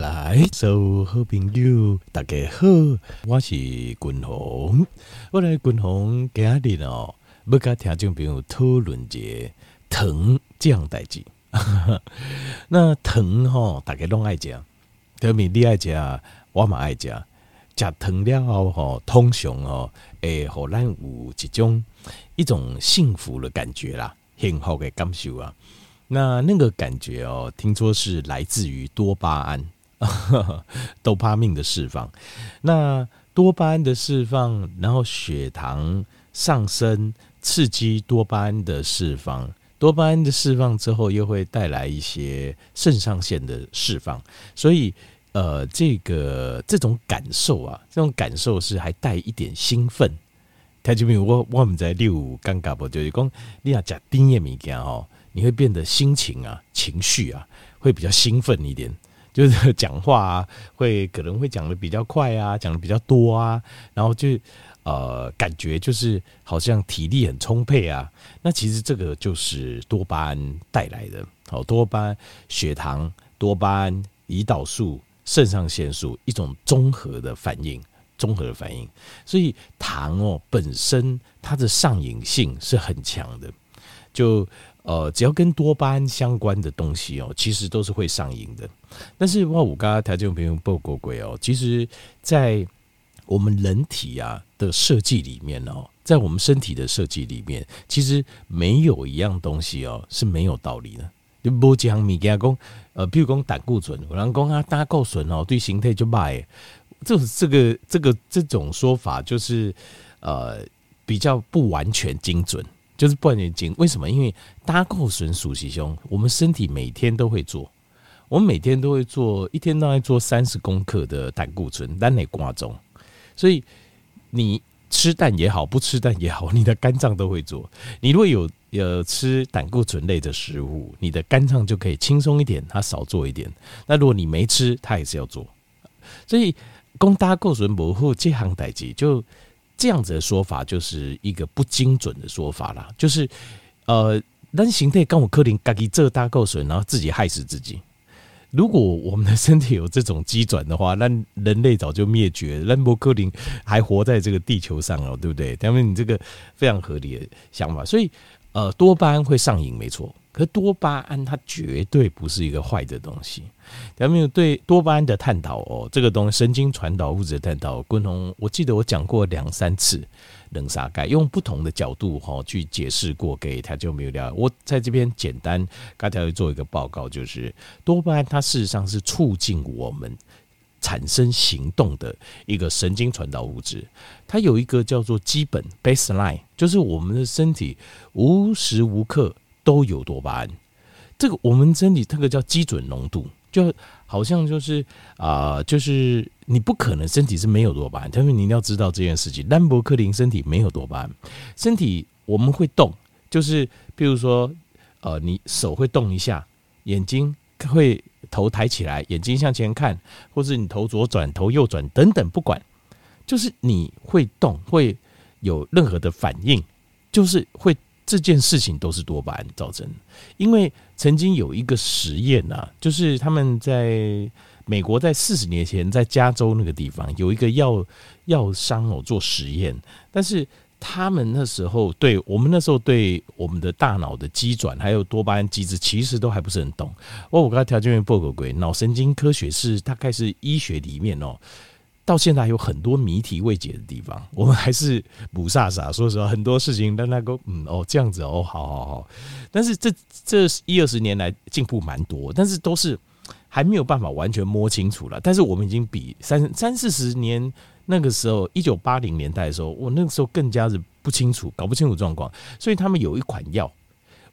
来，所有好朋友，大家好，我是君鸿。我来君鸿今日哦，要跟听众朋友讨论一个糖这样代志。那糖吼，大家拢爱食，特别你爱食，我嘛爱食。食糖了后吼，通常哦，会互咱有一种一种幸福的感觉啦，幸福的感受啊。那那个感觉哦，听说是来自于多巴胺，多巴命的释放。那多巴胺的释放，然后血糖上升，刺激多巴胺的释放。多巴胺的释放之后，又会带来一些肾上腺的释放。所以，呃，这个这种感受啊，这种感受是还带一点兴奋。他就比如我我们在六尴尬不？就是讲你要讲丁叶物件哦。你会变得心情啊、情绪啊，会比较兴奋一点，就是 讲话啊，会可能会讲得比较快啊，讲得比较多啊，然后就呃，感觉就是好像体力很充沛啊。那其实这个就是多巴胺带来的，好，多巴胺、血糖、多巴胺、胰岛素、肾上腺素一种综合的反应，综合的反应。所以糖哦本身它的上瘾性是很强的，就。呃，只要跟多巴胺相关的东西哦，其实都是会上瘾的。但是哇，我刚刚台中朋友报过鬼哦，其实，在我们人体啊的设计里面哦，在我们身体的设计里面，其实没有一样东西哦是没有道理的。就不讲米加工，呃，比如讲胆固醇，有人讲啊，胆固醇哦对形态就坏，这这个这个这种说法就是呃比较不完全精准。就是不完全精，为什么？因为胆固醇属其胸，我们身体每天都会做，我们每天都会做，一天大概做三十公克的胆固醇，但你挂中，所以你吃蛋也好，不吃蛋也好，你的肝脏都会做。你如果有有吃胆固醇类的食物，你的肝脏就可以轻松一点，它少做一点。那如果你没吃，它也是要做。所以，供胆固醇模糊这行代志就。这样子的说法就是一个不精准的说法啦，就是呃，人形态跟我柯林嘎给这大够损，然后自己害死自己。如果我们的身体有这种机转的话，那人类早就灭绝，兰博柯林还活在这个地球上哦，对不对？他们你这个非常合理的想法，所以呃，多巴胺会上瘾，没错。可多巴胺它绝对不是一个坏的东西。有没有对多巴胺的探讨哦？这个东西神经传导物质的探讨，共同我记得我讲过两三次，冷沙盖用不同的角度哈去解释过，给他就没有聊。我在这边简单刚才会做一个报告，就是多巴胺它事实上是促进我们产生行动的一个神经传导物质。它有一个叫做基本 baseline，就是我们的身体无时无刻都有多巴胺。这个我们身体这个叫基准浓度。就好像就是啊、就是你不可能身体是没有多巴胺，但是你一定要知道这件事情。兰博克林身体没有多巴胺，身体我们会动，就是比如说呃，你手会动一下，眼睛会头抬起来，眼睛向前看，或是你头左转头右转等等，不管，就是你会动，会有任何的反应，就是会。这件事情都是多巴胺造成的，因为曾经有一个实验呐，就是他们在美国在四十年前在加州那个地方有一个药药商哦做实验，但是他们那时候对我们那时候对我们的大脑的机转还有多巴胺机制其实都还不是很懂。哦，我刚才条件员报告过，脑神经科学是大概是医学里面哦。到现在还有很多谜题未解的地方，我们还是不傻傻。说实话，很多事情让那个嗯哦这样子哦，好好好。但是这这一二十年来进步蛮多，但是都是还没有办法完全摸清楚了。但是我们已经比三三四十年那个时候，一九八零年代的时候，我那个时候更加是不清楚，搞不清楚状况。所以他们有一款药。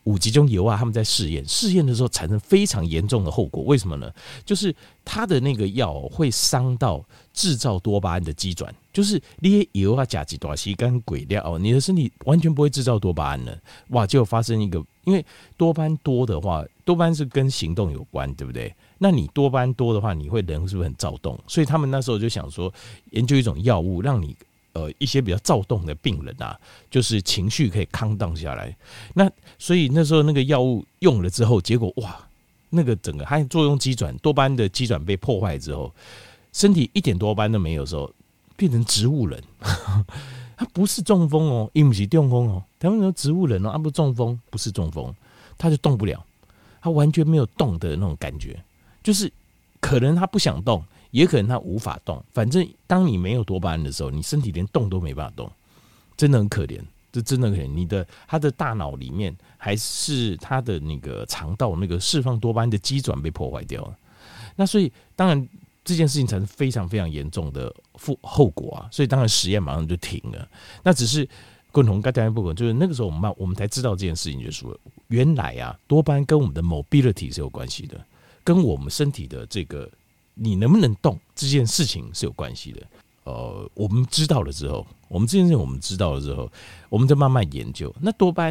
五集中油啊，他们在试验，试验的时候产生非常严重的后果。为什么呢？就是它的那个药会伤到制造多巴胺的机转，就是那些油啊、甲基多西跟鬼料，你的身体完全不会制造多巴胺了。哇，就发生一个，因为多巴胺多的话，多巴胺是跟行动有关，对不对？那你多巴胺多的话，你会人是不是很躁动？所以他们那时候就想说，研究一种药物，让你。呃，一些比较躁动的病人啊，就是情绪可以康荡下来。那所以那时候那个药物用了之后，结果哇，那个整个它作用机转，多巴胺的机转被破坏之后，身体一点多巴胺都没有的时候，变成植物人。他不是中风哦，也不是中风哦，他们说植物人哦，他不中风，不是中风，他就动不了，他完全没有动的那种感觉，就是可能他不想动，也可能他无法动，反正当你没有多巴胺的时候，你身体连动都没办法动，真的很可怜。这真的可怜，你的他的大脑里面还是他的那个肠道那个释放多巴胺的机转被破坏掉了，那所以当然这件事情才是非常非常严重的负后果啊，所以当然实验马上就停了。那只是共同跟大家不管，就是那个时候我们我们才知道这件事情，就是原来啊多巴胺跟我们的 mobility 是有关系的，跟我们身体的这个你能不能动这件事情是有关系的。呃，我们知道了之后，我们这件事情我们知道了之后，我们再慢慢研究。那多巴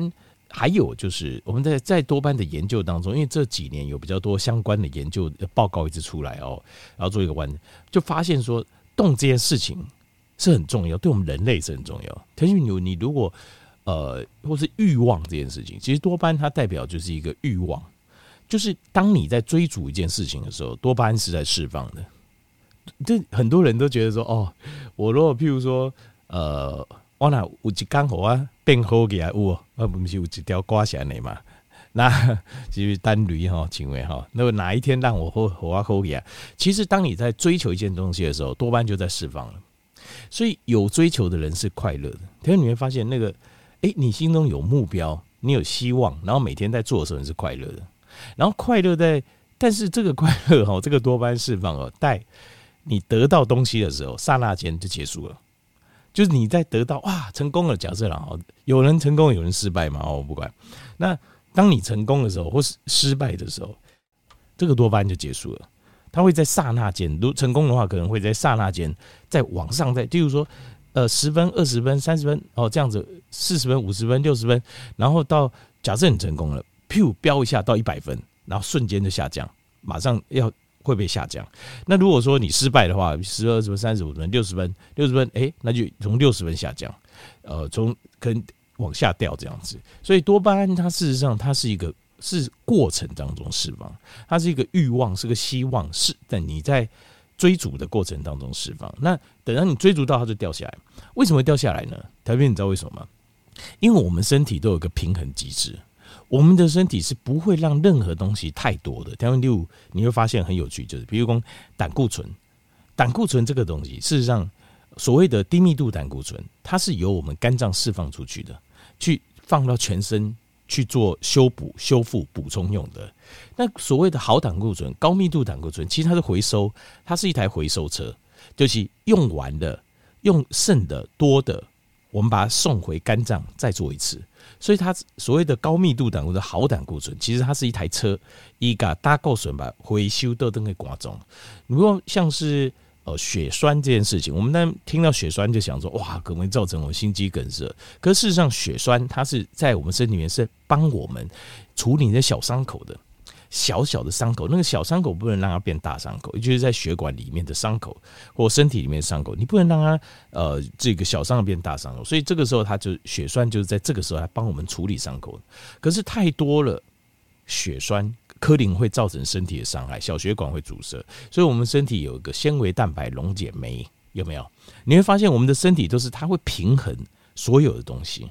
还有就是，我们在在多巴的研究当中，因为这几年有比较多相关的研究报告一直出来哦，然后做一个弯，就发现说动这件事情是很重要，对我们人类是很重要。腾讯牛，你如果呃，或是欲望这件事情，其实多巴它代表就是一个欲望，就是当你在追逐一件事情的时候，多巴胺是在释放的。这很多人都觉得说，哦，我如果譬如说，呃，我那有一刚好啊变好起来，我啊，不是有一条刮起来嘛？那其实单驴哈，请问哈，那么哪一天让我好好啊好起来？其实当你在追求一件东西的时候，多巴胺就在释放了。所以有追求的人是快乐的。可是你会发现，那个，哎，你心中有目标，你有希望，然后每天在做的时候你是快乐的。然后快乐在，但是这个快乐哈，这个多巴胺释放哦，带。你得到东西的时候，刹那间就结束了。就是你在得到哇成功了，假设然后有人成功，有人失败嘛，我不管。那当你成功的时候，或是失败的时候，这个多巴胺就结束了。它会在刹那间，如成功的话，可能会在刹那间再往上再，例如说，呃，十分、二十分、三十分，哦，这样子，四十分、五十分、六十分，然后到假设你成功了，噗，飙一下到一百分，然后瞬间就下降，马上要。会被下降。那如果说你失败的话，十二十分、三十五分、六十分、六十分，哎，那就从六十分下降，呃，从可能往下掉这样子。所以多巴胺它事实上它是一个是过程当中释放，它是一个欲望，是个希望，是在你在追逐的过程当中释放。那等到你追逐到它就掉下来，为什么会掉下来呢？台边你知道为什么吗？因为我们身体都有一个平衡机制。我们的身体是不会让任何东西太多的。台湾第五，你会发现很有趣，就是比如说胆固醇，胆固醇这个东西，事实上所谓的低密度胆固醇，它是由我们肝脏释放出去的，去放到全身去做修补、修复、补充用的。那所谓的好胆固醇、高密度胆固醇，其实它是回收，它是一台回收车，就是用完的、用剩的、多的，我们把它送回肝脏再做一次。所以它所谓的高密度胆固醇、好胆固醇，其实它是一台车，一个大构损吧，回收都都可以挂中。如果像是呃血栓这件事情，我们当听到血栓就想说，哇，可能造成我心肌梗塞。可事实上，血栓它是在我们身体里面是帮我们处理那小伤口的。小小的伤口，那个小伤口不能让它变大伤口，也就是在血管里面的伤口或身体里面的伤口，你不能让它呃这个小伤口变大伤口，所以这个时候它就血栓就是在这个时候来帮我们处理伤口。可是太多了血栓，可能会造成身体的伤害，小血管会阻塞，所以我们身体有一个纤维蛋白溶解酶，有没有？你会发现我们的身体都是它会平衡所有的东西。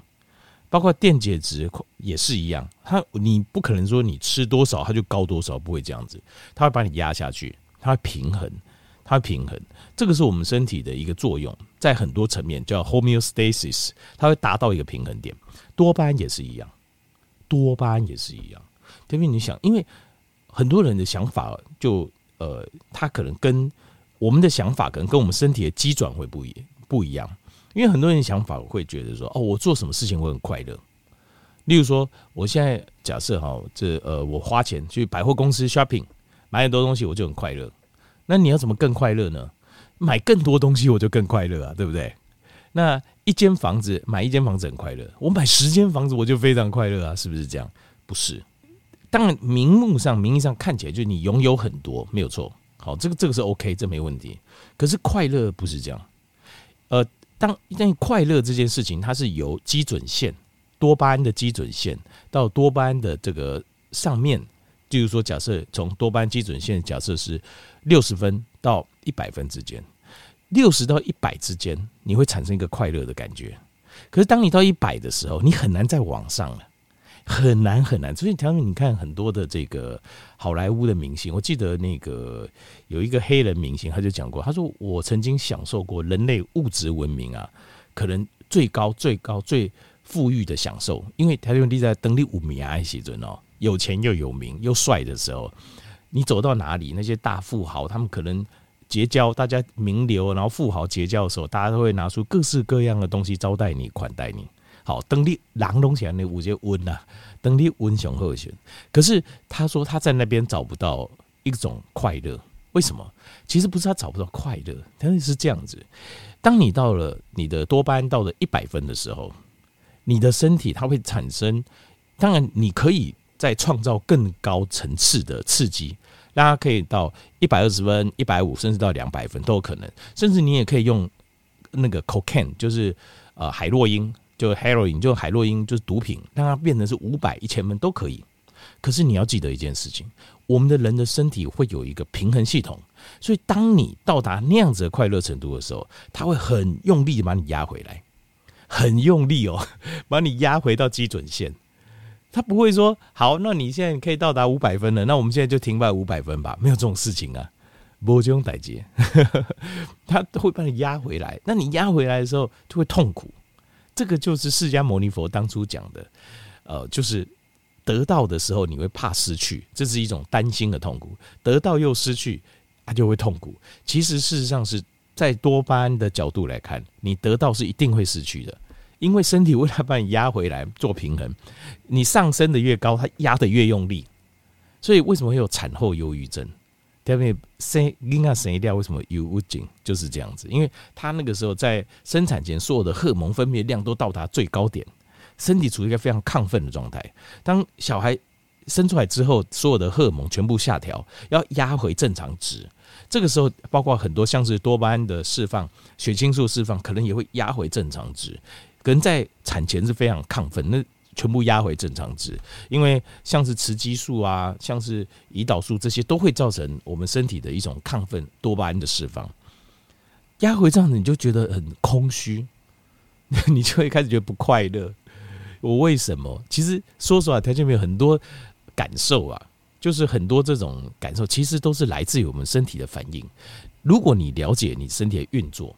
包括电解质也是一样，它你不可能说你吃多少它就高多少，不会这样子，它会把你压下去，它会平衡，它会平衡，这个是我们身体的一个作用，在很多层面叫 homeostasis，它会达到一个平衡点。多巴胺也是一样，多巴胺也是一样。因为你想，因为很多人的想法就呃，他可能跟我们的想法可能跟我们身体的机转会不一不一样。因为很多人想法会觉得说，哦，我做什么事情我很快乐。例如说，我现在假设哈，这呃，我花钱去百货公司 shopping，买很多东西我就很快乐。那你要怎么更快乐呢？买更多东西我就更快乐啊，对不对？那一间房子买一间房子很快乐，我买十间房子我就非常快乐啊，是不是这样？不是。当然，名目上、名义上看起来就你拥有很多，没有错。好，这个这个是 OK，这没问题。可是快乐不是这样，呃。当一旦快乐这件事情，它是由基准线多巴胺的基准线到多巴胺的这个上面，就是说，假设从多巴胺基准线，假设是六十分到一百分之间，六十到一百之间，你会产生一个快乐的感觉。可是当你到一百的时候，你很难再往上了，很难很难。所以，条你看很多的这个好莱坞的明星，我记得那个有一个黑人明星，他就讲过，他说我曾经享受过人类物质文明啊，可能最高最高最富裕的享受，因为台湾地在登陆五米啊，时阵哦。有钱又有名又帅的时候，你走到哪里，那些大富豪他们可能结交大家名流，然后富豪结交的时候，大家都会拿出各式各样的东西招待你、款待你。好，等你狼东起来，那五节温呐，等你温雄鹤选。可是他说他在那边找不到一种快乐，为什么？其实不是他找不到快乐，但是是这样子。当你到了你的多巴胺到了一百分的时候，你的身体它会产生，当然你可以。再创造更高层次的刺激，让它可以到一百二十分、一百五，甚至到两百分都有可能。甚至你也可以用那个 cocaine，就是呃海洛因，就 HARO，就海洛因，就是毒品，让它变成是五百、一千分都可以。可是你要记得一件事情，我们的人的身体会有一个平衡系统，所以当你到达那样子的快乐程度的时候，它会很用力的把你压回来，很用力哦，把你压回到基准线。他不会说好，那你现在可以到达五百分了，那我们现在就停在五百分吧，没有这种事情啊，不这种代志，他会把你压回来。那你压回来的时候就会痛苦，这个就是释迦牟尼佛当初讲的，呃，就是得到的时候你会怕失去，这是一种担心的痛苦；得到又失去，他就会痛苦。其实事实上是在多巴胺的角度来看，你得到是一定会失去的。因为身体为了把你压回来做平衡，你上升的越高，它压的越用力，所以为什么会有产后忧郁症？对不对？生婴儿生掉为什么忧郁症？就是这样子，因为他那个时候在生产前，所有的荷尔蒙分泌量都到达最高点，身体处于一个非常亢奋的状态。当小孩生出来之后，所有的荷尔蒙全部下调，要压回正常值。这个时候，包括很多像是多巴胺的释放、血清素释放，可能也会压回正常值。可能在产前是非常亢奋，那全部压回正常值，因为像是雌激素啊，像是胰岛素这些，都会造成我们身体的一种亢奋多巴胺的释放。压回这样子，你就觉得很空虚，你就会开始觉得不快乐。我为什么？其实说实话，条件没有很多感受啊，就是很多这种感受，其实都是来自于我们身体的反应。如果你了解你身体的运作。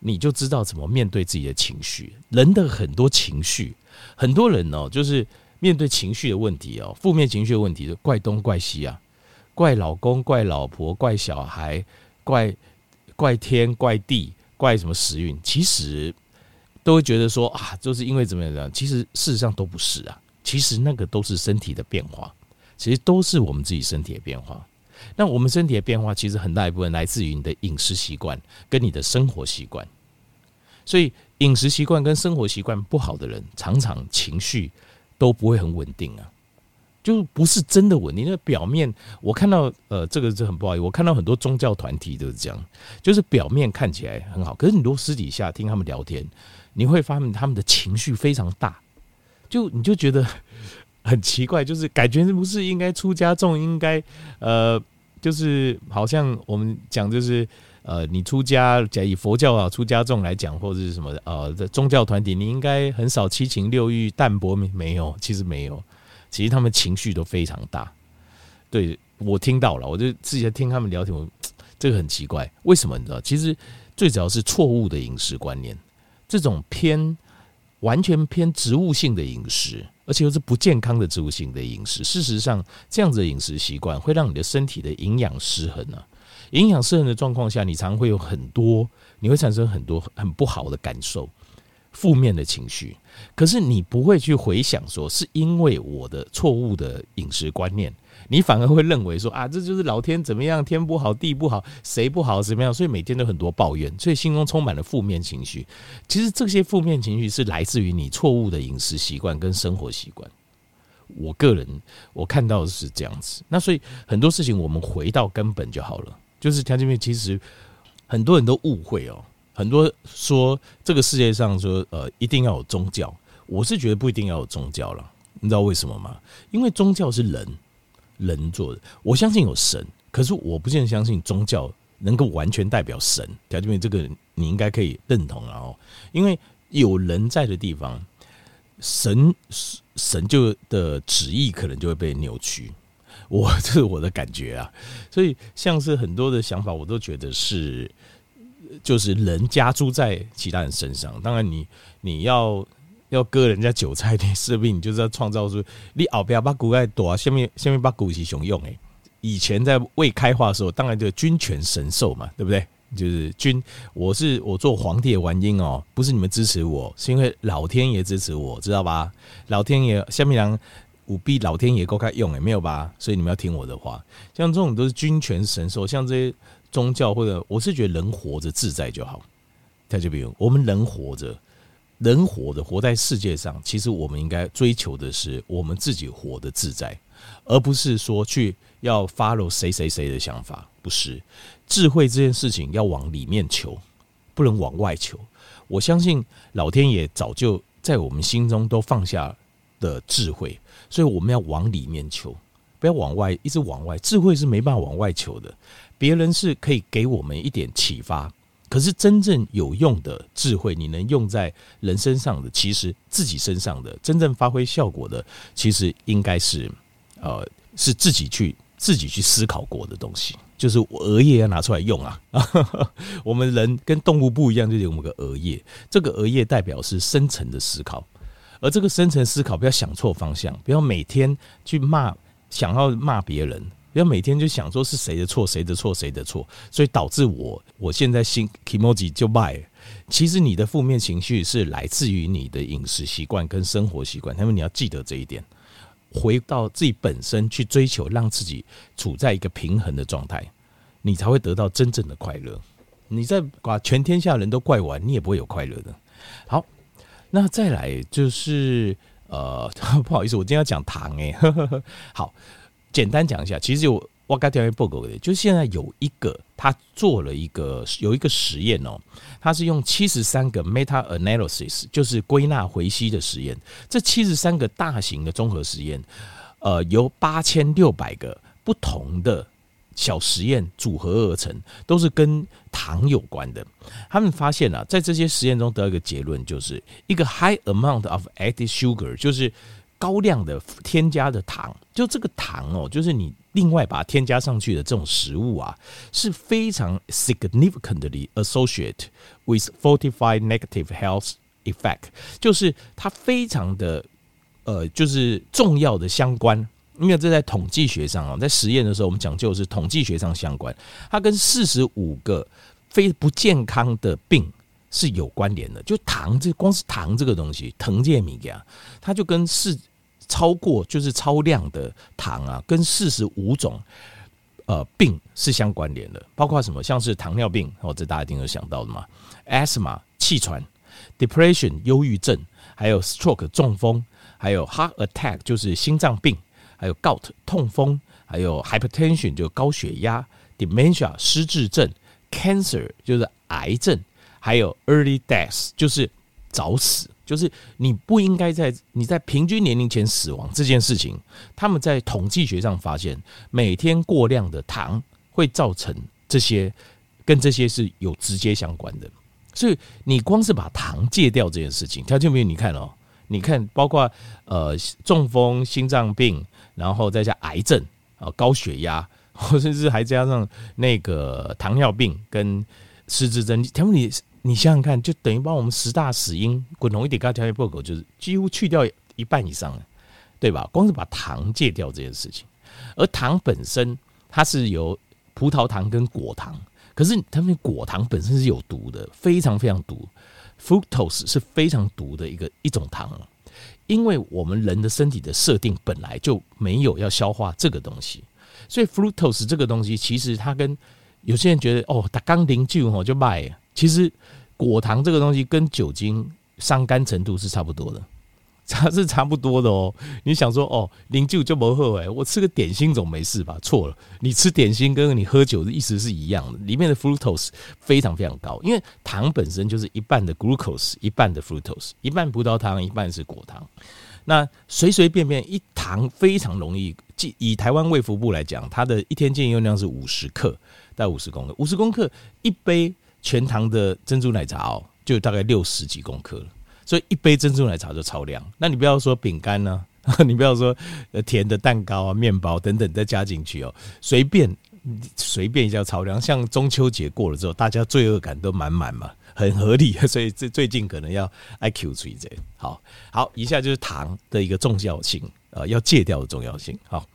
你就知道怎么面对自己的情绪。人的很多情绪，很多人哦，就是面对情绪的问题哦，负面情绪的问题，怪东怪西啊，怪老公、怪老婆、怪小孩、怪怪天、怪地、怪什么时运。其实都会觉得说啊，就是因为怎么样？其实事实上都不是啊。其实那个都是身体的变化，其实都是我们自己身体的变化。那我们身体的变化，其实很大一部分来自于你的饮食习惯跟你的生活习惯。所以饮食习惯跟生活习惯不好的人，常常情绪都不会很稳定啊，就不是真的稳定。那表面我看到，呃，这个是很不好意思，我看到很多宗教团体都是这样，就是表面看起来很好，可是你如果私底下听他们聊天，你会发现他们的情绪非常大，就你就觉得 很奇怪，就是感觉是不是应该出家众应该呃。就是好像我们讲，就是呃，你出家，假以佛教啊，出家众来讲，或者是什么呃，这宗教团体，你应该很少七情六欲淡泊没没有？其实没有，其实他们情绪都非常大。对，我听到了，我就自己在听他们聊天，我这个很奇怪，为什么你知道？其实最主要是错误的饮食观念，这种偏完全偏植物性的饮食。而且又是不健康的植物性的饮食。事实上，这样子的饮食习惯会让你的身体的营养失衡啊。营养失衡的状况下，你常会有很多，你会产生很多很不好的感受，负面的情绪。可是你不会去回想说，是因为我的错误的饮食观念。你反而会认为说啊，这就是老天怎么样，天不好地不好，谁不好怎么样，所以每天都很多抱怨，所以心中充满了负面情绪。其实这些负面情绪是来自于你错误的饮食习惯跟生活习惯。我个人我看到的是这样子，那所以很多事情我们回到根本就好了。就是条件面，其实很多人都误会哦，很多说这个世界上说呃一定要有宗教，我是觉得不一定要有宗教了。你知道为什么吗？因为宗教是人。人做的。我相信有神，可是我不见得相信宗教能够完全代表神。条件，这个你应该可以认同啊哦，因为有人在的地方，神神就的旨意可能就会被扭曲。我这是我的感觉啊，所以像是很多的想法，我都觉得是就是人加诸在其他人身上。当然，你你要。要割人家韭菜，你势必你就是要创造出你奥比亚把骨盖躲啊，下面下面把骨是熊用诶。以前在未开化的时候，当然就君权神授嘛，对不对？就是君，我是我做皇帝的原因哦，不是你们支持我，是因为老天爷支持我，知道吧？老天爷下面人五逼老天爷够开用诶，没有吧？所以你们要听我的话，像这种都是君权神授，像这些宗教或者，我是觉得人活着自在就好。他就比如我们人活着。人活的活在世界上，其实我们应该追求的是我们自己活得自在，而不是说去要 follow 谁谁谁的想法。不是智慧这件事情要往里面求，不能往外求。我相信老天爷早就在我们心中都放下的智慧，所以我们要往里面求，不要往外一直往外。智慧是没办法往外求的，别人是可以给我们一点启发。可是真正有用的智慧，你能用在人身上的，其实自己身上的真正发挥效果的，其实应该是，呃，是自己去自己去思考过的东西。就是额叶要拿出来用啊！我们人跟动物不一样，就有我们个额叶。这个额叶代表是深层的思考，而这个深层思考不要想错方向，不要每天去骂，想要骂别人。不要每天就想说是谁的错，谁的错，谁的错，所以导致我我现在心 kimoji 就败。其实你的负面情绪是来自于你的饮食习惯跟生活习惯，因为你要记得这一点，回到自己本身去追求，让自己处在一个平衡的状态，你才会得到真正的快乐。你再把全天下人都怪完，你也不会有快乐的。好，那再来就是呃，不好意思，我今天要讲糖哎，好。简单讲一下，其实有我刚调研报告的，就是现在有一个他做了一个有一个实验哦，他是用七十三个 meta analysis，就是归纳回析的实验。这七十三个大型的综合实验，呃，由八千六百个不同的小实验组合而成，都是跟糖有关的。他们发现啊，在这些实验中得到一个结论，就是一个 high amount of added sugar，就是。高量的添加的糖，就这个糖哦，就是你另外把它添加上去的这种食物啊，是非常 significantly associate with fortified negative health effect，就是它非常的呃，就是重要的相关，因为这在统计学上啊，在实验的时候我们讲究是统计学上相关，它跟四十五个非不健康的病是有关联的。就糖，这光是糖这个东西，糖这米呀，它就跟四。超过就是超量的糖啊，跟四十五种呃病是相关联的，包括什么？像是糖尿病，哦，这大家一定有想到的嘛？asthma 气喘，depression 忧郁症，还有 stroke 中风，还有 heart attack 就是心脏病，还有 gout 痛风，还有 hypertension 就高血压，dementia 失智症，cancer 就是癌症，还有 early death 就是早死。就是你不应该在你在平均年龄前死亡这件事情，他们在统计学上发现，每天过量的糖会造成这些跟这些是有直接相关的。所以你光是把糖戒掉这件事情，条件没有？你看哦，你看包括呃中风、心脏病，然后再加癌症啊、高血压，甚至还加上那个糖尿病跟失智症，条件你。你想想看，就等于帮我们十大死因滚同一点，跟条件报告就是几乎去掉一半以上了，对吧？光是把糖戒掉这件事情，而糖本身它是由葡萄糖跟果糖，可是他们果糖本身是有毒的，非常非常毒。Fructose 是非常毒的一个一种糖，因为我们人的身体的设定本来就没有要消化这个东西，所以 Fructose 这个东西其实它跟有些人觉得哦，它刚零就哦就卖。其实果糖这个东西跟酒精伤肝程度是差不多的，它 是差不多的哦。你想说哦，零酒就不喝哎，我吃个点心总没事吧？错了，你吃点心跟你喝酒的意思是一样的，里面的 fructose 非常非常高，因为糖本身就是一半的 glucose，一半的 fructose，一半葡萄糖，一半是果糖。那随随便便一糖非常容易，即以台湾卫福部来讲，它的一天建议用量是五十克到五十公克，五十公克一杯全糖的珍珠奶茶哦，就大概六十几公克了，所以一杯珍珠奶茶就超量。那你不要说饼干呢，你不要说甜的蛋糕啊、面包等等再加进去哦，随便随便一下超量。像中秋节过了之后，大家罪恶感都满满嘛。很合理，所以最最近可能要 IQ 注意这。好好，以下就是糖的一个重要性，呃，要戒掉的重要性。好。